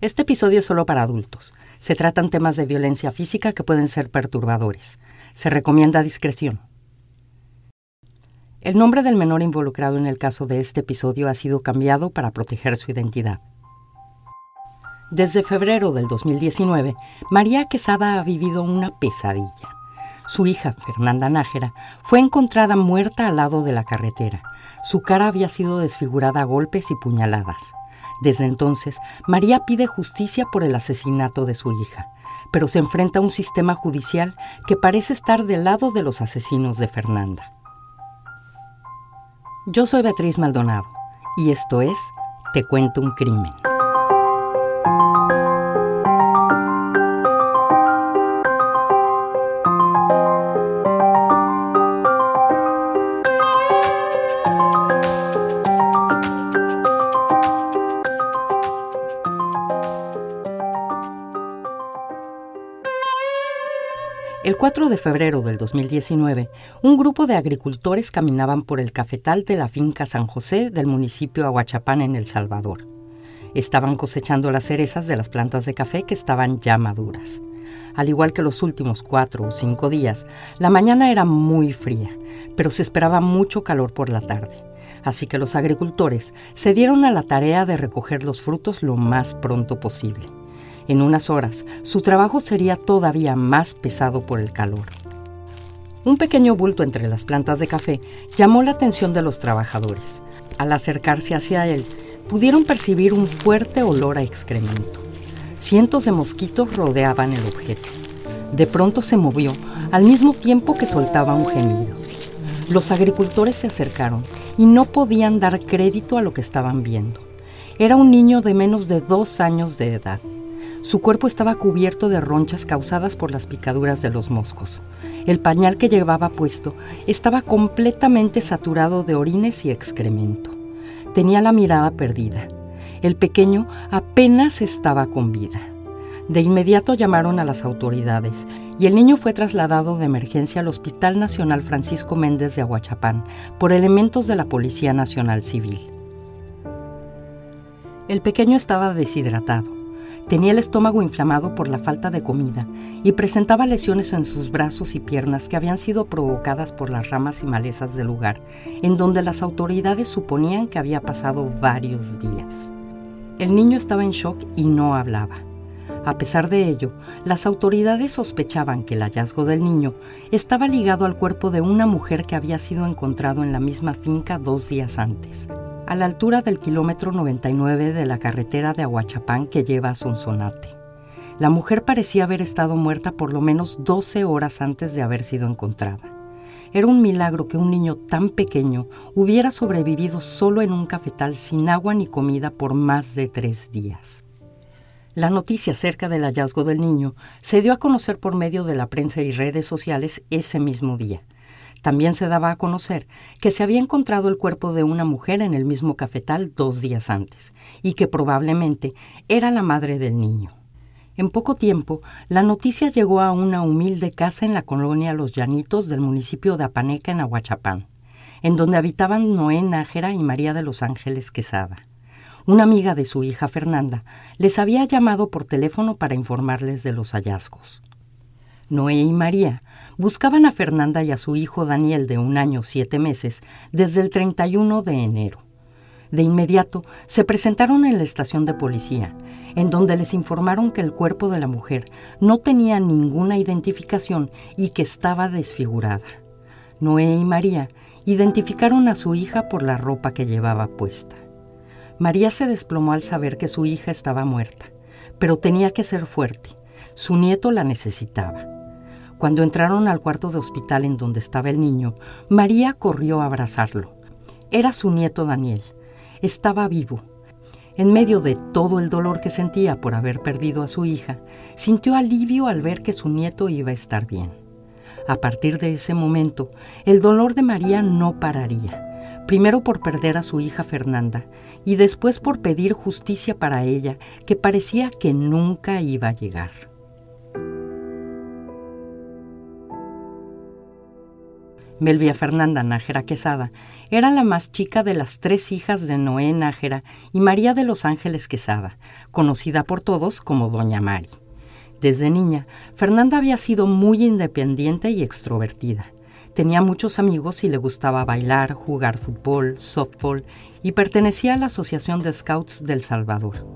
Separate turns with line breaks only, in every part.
Este episodio es solo para adultos. Se tratan temas de violencia física que pueden ser perturbadores. Se recomienda discreción. El nombre del menor involucrado en el caso de este episodio ha sido cambiado para proteger su identidad. Desde febrero del 2019, María Quesada ha vivido una pesadilla. Su hija, Fernanda Nájera, fue encontrada muerta al lado de la carretera. Su cara había sido desfigurada a golpes y puñaladas. Desde entonces, María pide justicia por el asesinato de su hija, pero se enfrenta a un sistema judicial que parece estar del lado de los asesinos de Fernanda. Yo soy Beatriz Maldonado y esto es Te cuento un crimen. 4 de febrero del 2019, un grupo de agricultores caminaban por el cafetal de la finca San José del municipio Aguachapán en El Salvador. Estaban cosechando las cerezas de las plantas de café que estaban ya maduras. Al igual que los últimos cuatro o cinco días, la mañana era muy fría, pero se esperaba mucho calor por la tarde. Así que los agricultores se dieron a la tarea de recoger los frutos lo más pronto posible. En unas horas, su trabajo sería todavía más pesado por el calor. Un pequeño bulto entre las plantas de café llamó la atención de los trabajadores. Al acercarse hacia él, pudieron percibir un fuerte olor a excremento. Cientos de mosquitos rodeaban el objeto. De pronto se movió, al mismo tiempo que soltaba un gemido. Los agricultores se acercaron y no podían dar crédito a lo que estaban viendo. Era un niño de menos de dos años de edad. Su cuerpo estaba cubierto de ronchas causadas por las picaduras de los moscos. El pañal que llevaba puesto estaba completamente saturado de orines y excremento. Tenía la mirada perdida. El pequeño apenas estaba con vida. De inmediato llamaron a las autoridades y el niño fue trasladado de emergencia al Hospital Nacional Francisco Méndez de Aguachapán por elementos de la Policía Nacional Civil. El pequeño estaba deshidratado Tenía el estómago inflamado por la falta de comida y presentaba lesiones en sus brazos y piernas que habían sido provocadas por las ramas y malezas del lugar, en donde las autoridades suponían que había pasado varios días. El niño estaba en shock y no hablaba. A pesar de ello, las autoridades sospechaban que el hallazgo del niño estaba ligado al cuerpo de una mujer que había sido encontrado en la misma finca dos días antes a la altura del kilómetro 99 de la carretera de Aguachapán que lleva a Sonsonate. La mujer parecía haber estado muerta por lo menos 12 horas antes de haber sido encontrada. Era un milagro que un niño tan pequeño hubiera sobrevivido solo en un cafetal sin agua ni comida por más de tres días. La noticia acerca del hallazgo del niño se dio a conocer por medio de la prensa y redes sociales ese mismo día. También se daba a conocer que se había encontrado el cuerpo de una mujer en el mismo cafetal dos días antes y que probablemente era la madre del niño. En poco tiempo, la noticia llegó a una humilde casa en la colonia Los Llanitos del municipio de Apaneca, en Aguachapán, en donde habitaban Noé Nájera y María de los Ángeles Quesada. Una amiga de su hija Fernanda les había llamado por teléfono para informarles de los hallazgos. Noé y María buscaban a Fernanda y a su hijo Daniel de un año siete meses desde el 31 de enero. De inmediato se presentaron en la estación de policía, en donde les informaron que el cuerpo de la mujer no tenía ninguna identificación y que estaba desfigurada. Noé y María identificaron a su hija por la ropa que llevaba puesta. María se desplomó al saber que su hija estaba muerta, pero tenía que ser fuerte. Su nieto la necesitaba. Cuando entraron al cuarto de hospital en donde estaba el niño, María corrió a abrazarlo. Era su nieto Daniel. Estaba vivo. En medio de todo el dolor que sentía por haber perdido a su hija, sintió alivio al ver que su nieto iba a estar bien. A partir de ese momento, el dolor de María no pararía, primero por perder a su hija Fernanda y después por pedir justicia para ella, que parecía que nunca iba a llegar. Melvia Fernanda Nájera Quesada era la más chica de las tres hijas de Noé Nájera y María de los Ángeles Quesada, conocida por todos como Doña Mari. Desde niña, Fernanda había sido muy independiente y extrovertida. Tenía muchos amigos y le gustaba bailar, jugar fútbol, softball y pertenecía a la Asociación de Scouts del Salvador.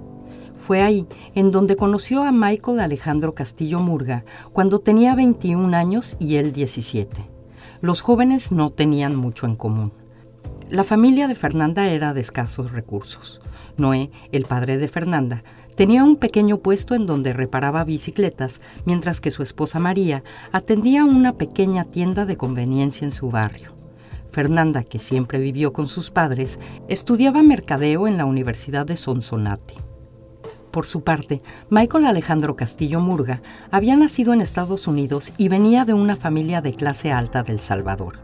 Fue ahí en donde conoció a Michael Alejandro Castillo Murga cuando tenía 21 años y él 17. Los jóvenes no tenían mucho en común. La familia de Fernanda era de escasos recursos. Noé, el padre de Fernanda, tenía un pequeño puesto en donde reparaba bicicletas, mientras que su esposa María atendía una pequeña tienda de conveniencia en su barrio. Fernanda, que siempre vivió con sus padres, estudiaba mercadeo en la Universidad de Sonsonate. Por su parte, Michael Alejandro Castillo Murga había nacido en Estados Unidos y venía de una familia de clase alta del Salvador.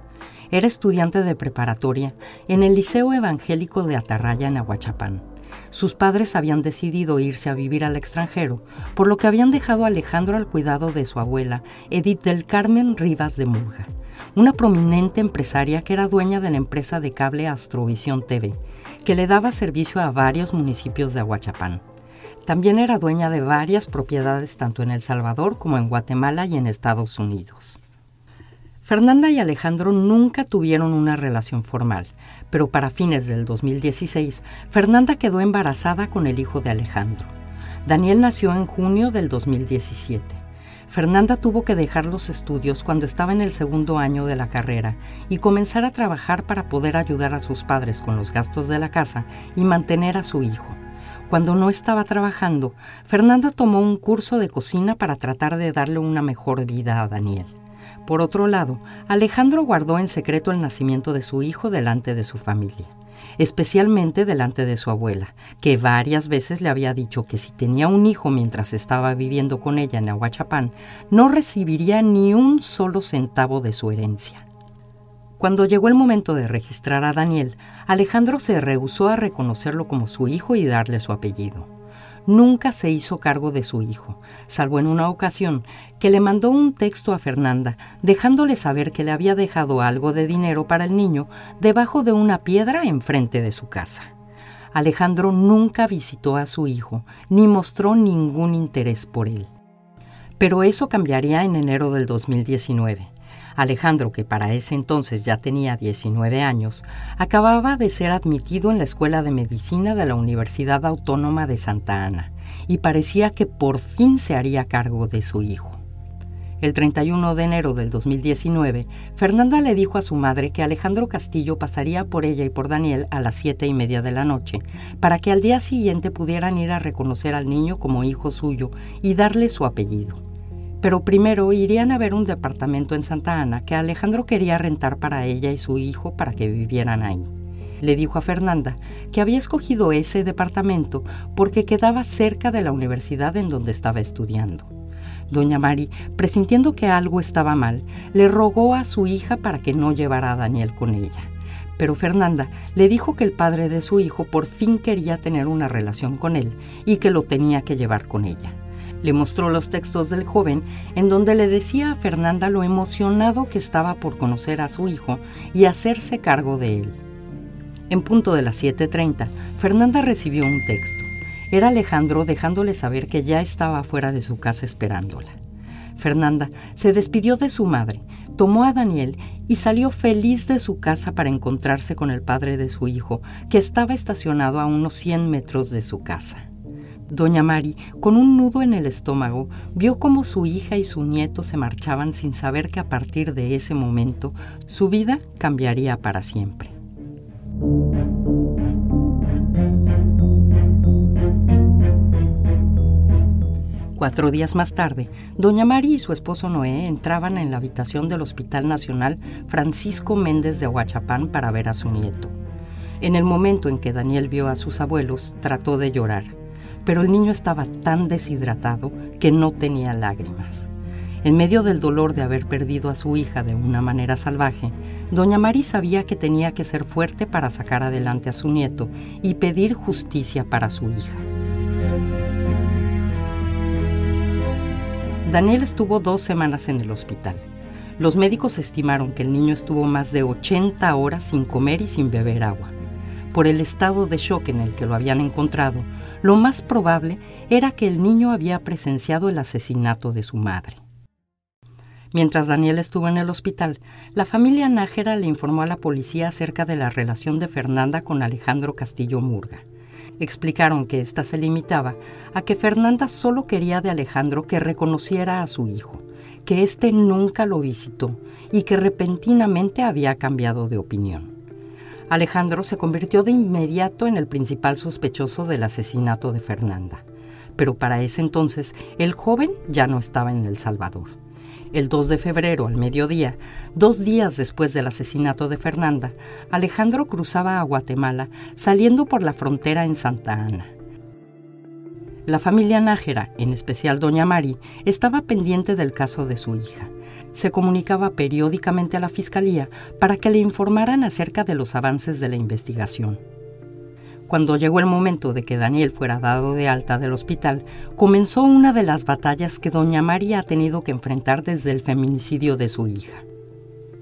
Era estudiante de preparatoria en el Liceo Evangélico de Atarraya en Aguachapán. Sus padres habían decidido irse a vivir al extranjero, por lo que habían dejado a Alejandro al cuidado de su abuela, Edith del Carmen Rivas de Murga, una prominente empresaria que era dueña de la empresa de cable Astrovisión TV, que le daba servicio a varios municipios de Aguachapán. También era dueña de varias propiedades tanto en El Salvador como en Guatemala y en Estados Unidos. Fernanda y Alejandro nunca tuvieron una relación formal, pero para fines del 2016, Fernanda quedó embarazada con el hijo de Alejandro. Daniel nació en junio del 2017. Fernanda tuvo que dejar los estudios cuando estaba en el segundo año de la carrera y comenzar a trabajar para poder ayudar a sus padres con los gastos de la casa y mantener a su hijo. Cuando no estaba trabajando, Fernanda tomó un curso de cocina para tratar de darle una mejor vida a Daniel. Por otro lado, Alejandro guardó en secreto el nacimiento de su hijo delante de su familia, especialmente delante de su abuela, que varias veces le había dicho que si tenía un hijo mientras estaba viviendo con ella en Aguachapán, no recibiría ni un solo centavo de su herencia. Cuando llegó el momento de registrar a Daniel, Alejandro se rehusó a reconocerlo como su hijo y darle su apellido. Nunca se hizo cargo de su hijo, salvo en una ocasión que le mandó un texto a Fernanda dejándole saber que le había dejado algo de dinero para el niño debajo de una piedra enfrente de su casa. Alejandro nunca visitó a su hijo ni mostró ningún interés por él. Pero eso cambiaría en enero del 2019. Alejandro, que para ese entonces ya tenía 19 años, acababa de ser admitido en la Escuela de Medicina de la Universidad Autónoma de Santa Ana y parecía que por fin se haría cargo de su hijo. El 31 de enero del 2019, Fernanda le dijo a su madre que Alejandro Castillo pasaría por ella y por Daniel a las siete y media de la noche, para que al día siguiente pudieran ir a reconocer al niño como hijo suyo y darle su apellido pero primero irían a ver un departamento en Santa Ana que Alejandro quería rentar para ella y su hijo para que vivieran ahí. Le dijo a Fernanda que había escogido ese departamento porque quedaba cerca de la universidad en donde estaba estudiando. Doña Mari, presintiendo que algo estaba mal, le rogó a su hija para que no llevara a Daniel con ella. Pero Fernanda le dijo que el padre de su hijo por fin quería tener una relación con él y que lo tenía que llevar con ella. Le mostró los textos del joven en donde le decía a Fernanda lo emocionado que estaba por conocer a su hijo y hacerse cargo de él. En punto de las 7.30, Fernanda recibió un texto. Era Alejandro dejándole saber que ya estaba fuera de su casa esperándola. Fernanda se despidió de su madre, tomó a Daniel y salió feliz de su casa para encontrarse con el padre de su hijo, que estaba estacionado a unos 100 metros de su casa. Doña Mari, con un nudo en el estómago, vio cómo su hija y su nieto se marchaban sin saber que a partir de ese momento su vida cambiaría para siempre. Cuatro días más tarde, doña Mari y su esposo Noé entraban en la habitación del Hospital Nacional Francisco Méndez de Huachapán para ver a su nieto. En el momento en que Daniel vio a sus abuelos, trató de llorar pero el niño estaba tan deshidratado que no tenía lágrimas. En medio del dolor de haber perdido a su hija de una manera salvaje, doña Mari sabía que tenía que ser fuerte para sacar adelante a su nieto y pedir justicia para su hija. Daniel estuvo dos semanas en el hospital. Los médicos estimaron que el niño estuvo más de 80 horas sin comer y sin beber agua. Por el estado de shock en el que lo habían encontrado, lo más probable era que el niño había presenciado el asesinato de su madre. Mientras Daniel estuvo en el hospital, la familia Nájera le informó a la policía acerca de la relación de Fernanda con Alejandro Castillo Murga. Explicaron que ésta se limitaba a que Fernanda solo quería de Alejandro que reconociera a su hijo, que éste nunca lo visitó y que repentinamente había cambiado de opinión. Alejandro se convirtió de inmediato en el principal sospechoso del asesinato de Fernanda, pero para ese entonces el joven ya no estaba en El Salvador el 2 de febrero al mediodía, dos días después del asesinato de Fernanda, Alejandro cruzaba a Guatemala saliendo por la frontera en Santa Ana. La familia Nájera, en especial doña Mari, estaba pendiente del caso de su hija. Se comunicaba periódicamente a la fiscalía para que le informaran acerca de los avances de la investigación. Cuando llegó el momento de que Daniel fuera dado de alta del hospital, comenzó una de las batallas que doña María ha tenido que enfrentar desde el feminicidio de su hija.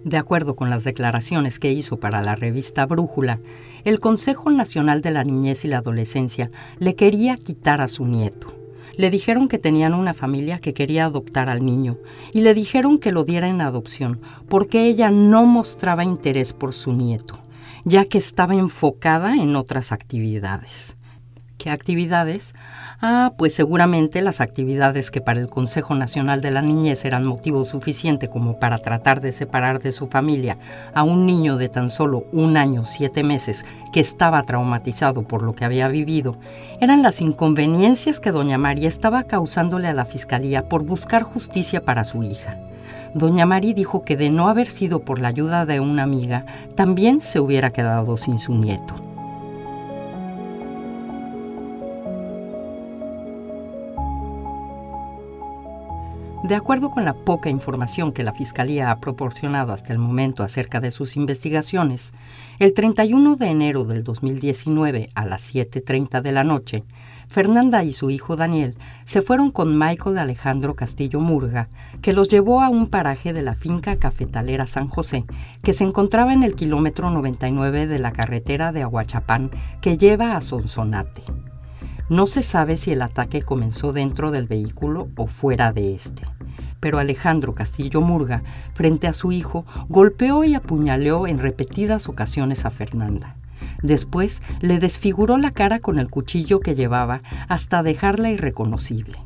De acuerdo con las declaraciones que hizo para la revista Brújula, el Consejo Nacional de la Niñez y la Adolescencia le quería quitar a su nieto. Le dijeron que tenían una familia que quería adoptar al niño y le dijeron que lo diera en adopción porque ella no mostraba interés por su nieto ya que estaba enfocada en otras actividades. ¿Qué actividades? Ah, pues seguramente las actividades que para el Consejo Nacional de la Niñez eran motivo suficiente como para tratar de separar de su familia a un niño de tan solo un año, siete meses, que estaba traumatizado por lo que había vivido, eran las inconveniencias que doña María estaba causándole a la Fiscalía por buscar justicia para su hija doña Mari dijo que de no haber sido por la ayuda de una amiga, también se hubiera quedado sin su nieto. De acuerdo con la poca información que la Fiscalía ha proporcionado hasta el momento acerca de sus investigaciones, el 31 de enero del 2019 a las 7.30 de la noche, Fernanda y su hijo Daniel se fueron con Michael Alejandro Castillo Murga, que los llevó a un paraje de la finca cafetalera San José, que se encontraba en el kilómetro 99 de la carretera de Aguachapán que lleva a Sonsonate. No se sabe si el ataque comenzó dentro del vehículo o fuera de este, pero Alejandro Castillo Murga, frente a su hijo, golpeó y apuñaleó en repetidas ocasiones a Fernanda. Después le desfiguró la cara con el cuchillo que llevaba hasta dejarla irreconocible.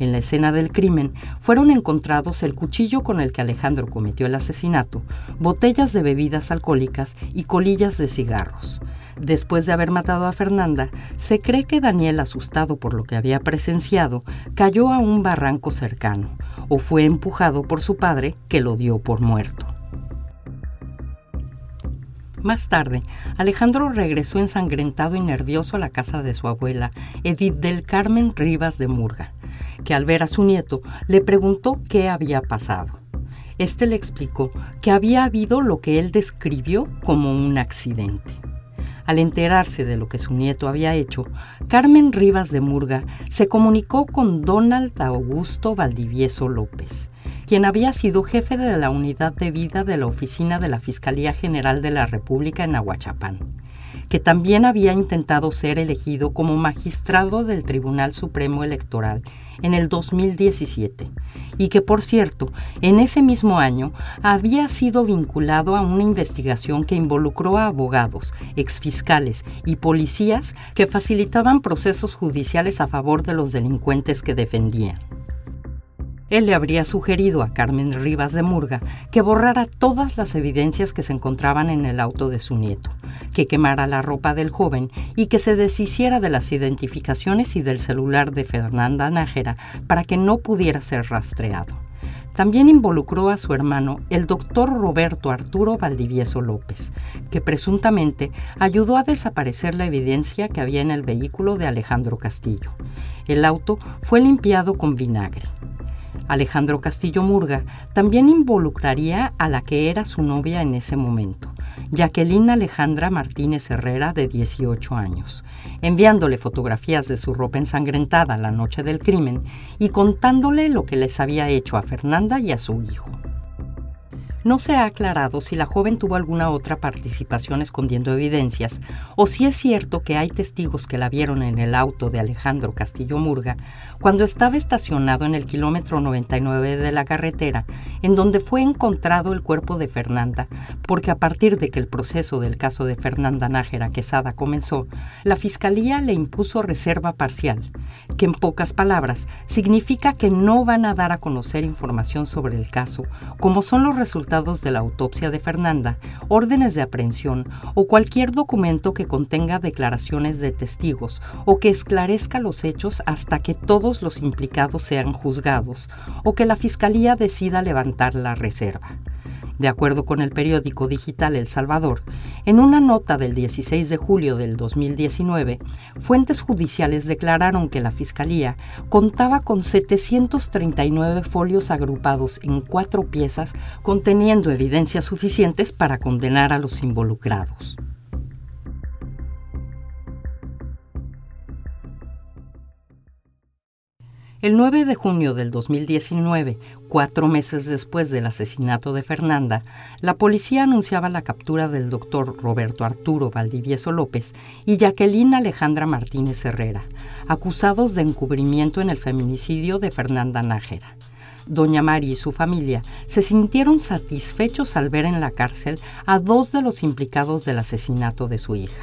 En la escena del crimen fueron encontrados el cuchillo con el que Alejandro cometió el asesinato, botellas de bebidas alcohólicas y colillas de cigarros. Después de haber matado a Fernanda, se cree que Daniel, asustado por lo que había presenciado, cayó a un barranco cercano o fue empujado por su padre, que lo dio por muerto. Más tarde, Alejandro regresó ensangrentado y nervioso a la casa de su abuela, Edith del Carmen Rivas de Murga, que al ver a su nieto le preguntó qué había pasado. Este le explicó que había habido lo que él describió como un accidente. Al enterarse de lo que su nieto había hecho, Carmen Rivas de Murga se comunicó con Donald Augusto Valdivieso López, quien había sido jefe de la unidad de vida de la oficina de la Fiscalía General de la República en Aguachapán, que también había intentado ser elegido como magistrado del Tribunal Supremo Electoral en el 2017 y que, por cierto, en ese mismo año había sido vinculado a una investigación que involucró a abogados, exfiscales y policías que facilitaban procesos judiciales a favor de los delincuentes que defendían. Él le habría sugerido a Carmen Rivas de Murga que borrara todas las evidencias que se encontraban en el auto de su nieto, que quemara la ropa del joven y que se deshiciera de las identificaciones y del celular de Fernanda Nájera para que no pudiera ser rastreado. También involucró a su hermano, el doctor Roberto Arturo Valdivieso López, que presuntamente ayudó a desaparecer la evidencia que había en el vehículo de Alejandro Castillo. El auto fue limpiado con vinagre. Alejandro Castillo Murga también involucraría a la que era su novia en ese momento, Jacqueline Alejandra Martínez Herrera, de 18 años, enviándole fotografías de su ropa ensangrentada la noche del crimen y contándole lo que les había hecho a Fernanda y a su hijo. No se ha aclarado si la joven tuvo alguna otra participación escondiendo evidencias o si es cierto que hay testigos que la vieron en el auto de Alejandro Castillo Murga cuando estaba estacionado en el kilómetro 99 de la carretera, en donde fue encontrado el cuerpo de Fernanda, porque a partir de que el proceso del caso de Fernanda Nájera Quesada comenzó, la Fiscalía le impuso reserva parcial, que en pocas palabras significa que no van a dar a conocer información sobre el caso, como son los resultados de la autopsia de Fernanda, órdenes de aprehensión o cualquier documento que contenga declaraciones de testigos o que esclarezca los hechos hasta que todos los implicados sean juzgados o que la Fiscalía decida levantar la reserva. De acuerdo con el periódico digital El Salvador, en una nota del 16 de julio del 2019, fuentes judiciales declararon que la Fiscalía contaba con 739 folios agrupados en cuatro piezas conteniendo evidencias suficientes para condenar a los involucrados. El 9 de junio del 2019, cuatro meses después del asesinato de Fernanda, la policía anunciaba la captura del doctor Roberto Arturo Valdivieso López y Jacqueline Alejandra Martínez Herrera, acusados de encubrimiento en el feminicidio de Fernanda Nájera. Doña Mari y su familia se sintieron satisfechos al ver en la cárcel a dos de los implicados del asesinato de su hija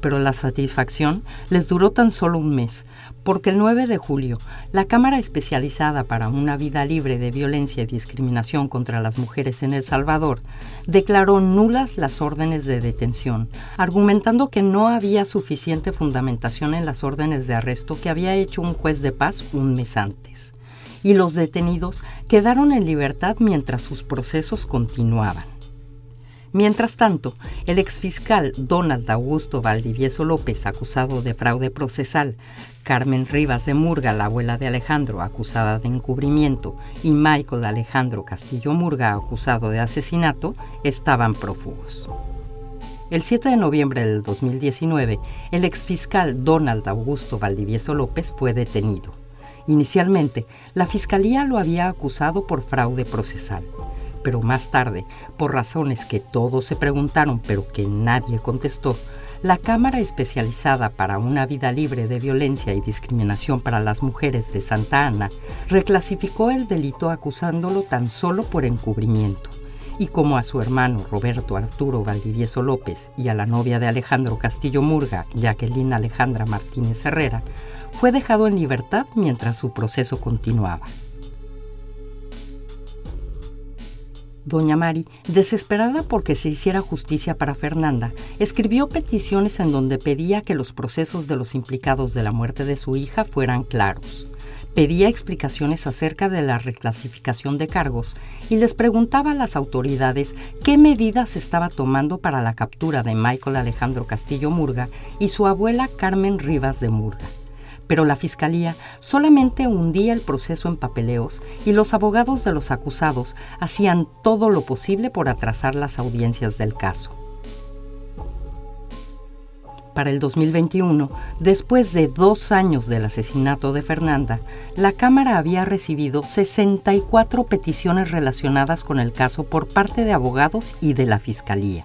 pero la satisfacción les duró tan solo un mes, porque el 9 de julio, la Cámara Especializada para una Vida Libre de Violencia y Discriminación contra las Mujeres en El Salvador declaró nulas las órdenes de detención, argumentando que no había suficiente fundamentación en las órdenes de arresto que había hecho un juez de paz un mes antes. Y los detenidos quedaron en libertad mientras sus procesos continuaban. Mientras tanto, el exfiscal Donald Augusto Valdivieso López, acusado de fraude procesal, Carmen Rivas de Murga, la abuela de Alejandro, acusada de encubrimiento, y Michael Alejandro Castillo Murga, acusado de asesinato, estaban prófugos. El 7 de noviembre del 2019, el exfiscal Donald Augusto Valdivieso López fue detenido. Inicialmente, la Fiscalía lo había acusado por fraude procesal pero más tarde, por razones que todos se preguntaron pero que nadie contestó, la Cámara Especializada para una Vida Libre de Violencia y Discriminación para las Mujeres de Santa Ana reclasificó el delito acusándolo tan solo por encubrimiento. Y como a su hermano Roberto Arturo Valdivieso López y a la novia de Alejandro Castillo Murga, Jacqueline Alejandra Martínez Herrera, fue dejado en libertad mientras su proceso continuaba. Doña Mari, desesperada porque se hiciera justicia para Fernanda, escribió peticiones en donde pedía que los procesos de los implicados de la muerte de su hija fueran claros. Pedía explicaciones acerca de la reclasificación de cargos y les preguntaba a las autoridades qué medidas estaba tomando para la captura de Michael Alejandro Castillo Murga y su abuela Carmen Rivas de Murga pero la Fiscalía solamente hundía el proceso en papeleos y los abogados de los acusados hacían todo lo posible por atrasar las audiencias del caso. Para el 2021, después de dos años del asesinato de Fernanda, la Cámara había recibido 64 peticiones relacionadas con el caso por parte de abogados y de la Fiscalía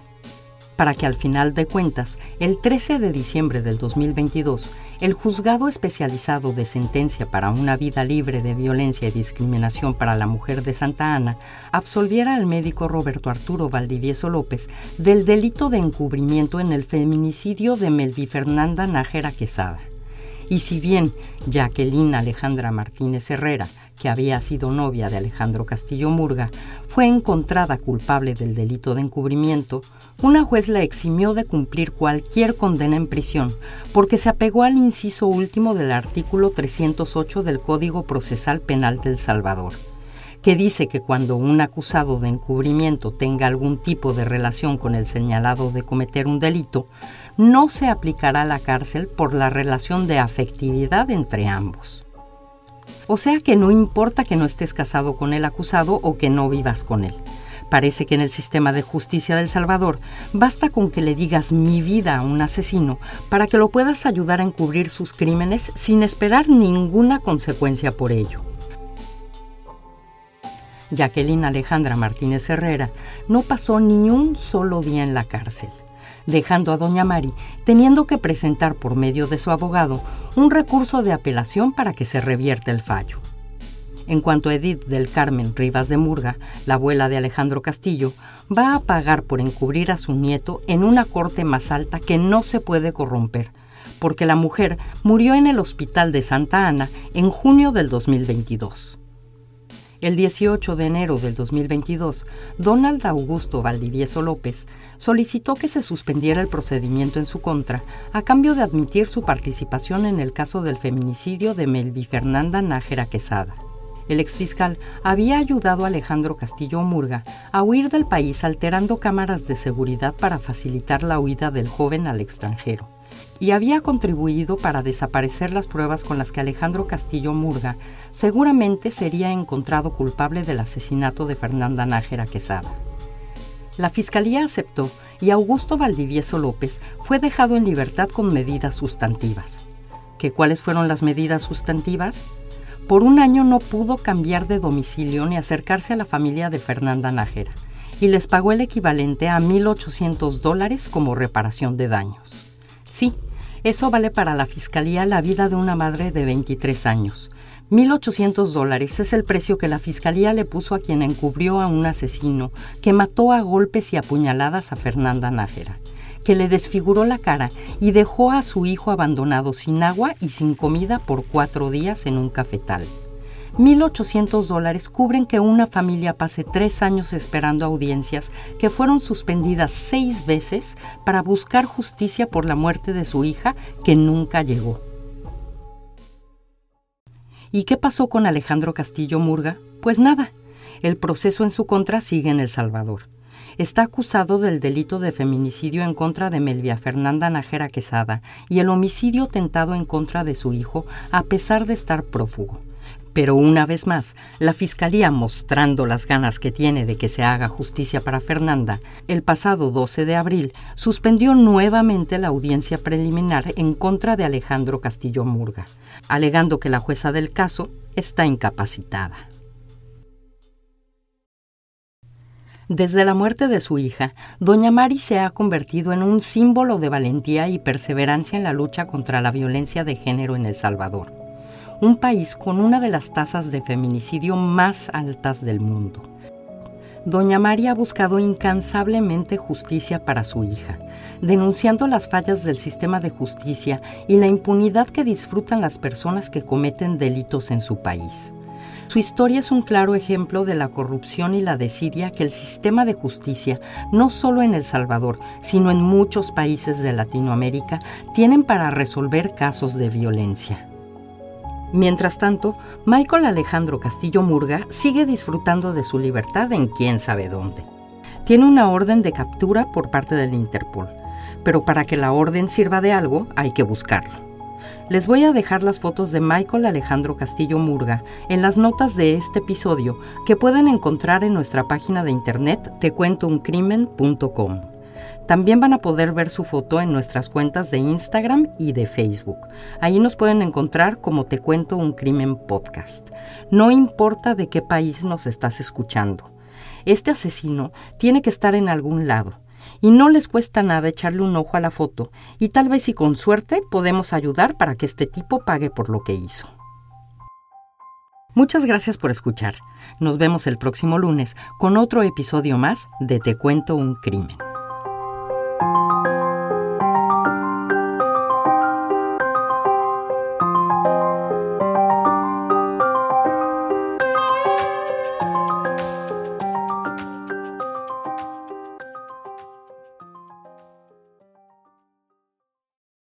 para que al final de cuentas, el 13 de diciembre del 2022, el Juzgado Especializado de Sentencia para una Vida Libre de Violencia y Discriminación para la Mujer de Santa Ana absolviera al médico Roberto Arturo Valdivieso López del delito de encubrimiento en el feminicidio de Melvi Fernanda Nájera Quesada. Y si bien Jacqueline Alejandra Martínez Herrera que había sido novia de Alejandro Castillo Murga, fue encontrada culpable del delito de encubrimiento, una juez la eximió de cumplir cualquier condena en prisión porque se apegó al inciso último del artículo 308 del Código Procesal Penal del Salvador que dice que cuando un acusado de encubrimiento tenga algún tipo de relación con el señalado de cometer un delito, no se aplicará la cárcel por la relación de afectividad entre ambos. O sea que no importa que no estés casado con el acusado o que no vivas con él. Parece que en el sistema de justicia del Salvador basta con que le digas mi vida a un asesino para que lo puedas ayudar a encubrir sus crímenes sin esperar ninguna consecuencia por ello. Jacqueline Alejandra Martínez Herrera, no pasó ni un solo día en la cárcel, dejando a doña Mari teniendo que presentar por medio de su abogado un recurso de apelación para que se revierta el fallo. En cuanto a Edith del Carmen Rivas de Murga, la abuela de Alejandro Castillo, va a pagar por encubrir a su nieto en una corte más alta que no se puede corromper, porque la mujer murió en el hospital de Santa Ana en junio del 2022. El 18 de enero del 2022, Donald Augusto Valdivieso López solicitó que se suspendiera el procedimiento en su contra a cambio de admitir su participación en el caso del feminicidio de Melvi Fernanda Nájera Quesada. El exfiscal había ayudado a Alejandro Castillo Murga a huir del país alterando cámaras de seguridad para facilitar la huida del joven al extranjero y había contribuido para desaparecer las pruebas con las que Alejandro Castillo Murga seguramente sería encontrado culpable del asesinato de Fernanda Nájera Quesada. La fiscalía aceptó y Augusto Valdivieso López fue dejado en libertad con medidas sustantivas. ¿Qué cuáles fueron las medidas sustantivas? Por un año no pudo cambiar de domicilio ni acercarse a la familia de Fernanda Nájera y les pagó el equivalente a 1.800 dólares como reparación de daños. Sí, eso vale para la Fiscalía la vida de una madre de 23 años. 1.800 dólares es el precio que la Fiscalía le puso a quien encubrió a un asesino que mató a golpes y apuñaladas a Fernanda Nájera, que le desfiguró la cara y dejó a su hijo abandonado sin agua y sin comida por cuatro días en un cafetal. 1.800 dólares cubren que una familia pase tres años esperando audiencias que fueron suspendidas seis veces para buscar justicia por la muerte de su hija que nunca llegó. ¿Y qué pasó con Alejandro Castillo Murga? Pues nada, el proceso en su contra sigue en El Salvador. Está acusado del delito de feminicidio en contra de Melvia Fernanda Najera Quesada y el homicidio tentado en contra de su hijo a pesar de estar prófugo. Pero una vez más, la Fiscalía, mostrando las ganas que tiene de que se haga justicia para Fernanda, el pasado 12 de abril suspendió nuevamente la audiencia preliminar en contra de Alejandro Castillo Murga, alegando que la jueza del caso está incapacitada. Desde la muerte de su hija, Doña Mari se ha convertido en un símbolo de valentía y perseverancia en la lucha contra la violencia de género en El Salvador un país con una de las tasas de feminicidio más altas del mundo. Doña María ha buscado incansablemente justicia para su hija, denunciando las fallas del sistema de justicia y la impunidad que disfrutan las personas que cometen delitos en su país. Su historia es un claro ejemplo de la corrupción y la desidia que el sistema de justicia, no solo en El Salvador, sino en muchos países de Latinoamérica, tienen para resolver casos de violencia. Mientras tanto, Michael Alejandro Castillo Murga sigue disfrutando de su libertad en quién sabe dónde. Tiene una orden de captura por parte del Interpol, pero para que la orden sirva de algo hay que buscarlo. Les voy a dejar las fotos de Michael Alejandro Castillo Murga en las notas de este episodio que pueden encontrar en nuestra página de internet tecuentouncrimen.com. También van a poder ver su foto en nuestras cuentas de Instagram y de Facebook. Ahí nos pueden encontrar como Te Cuento un Crimen Podcast. No importa de qué país nos estás escuchando. Este asesino tiene que estar en algún lado. Y no les cuesta nada echarle un ojo a la foto y tal vez y con suerte podemos ayudar para que este tipo pague por lo que hizo. Muchas gracias por escuchar. Nos vemos el próximo lunes con otro episodio más de Te Cuento un Crimen.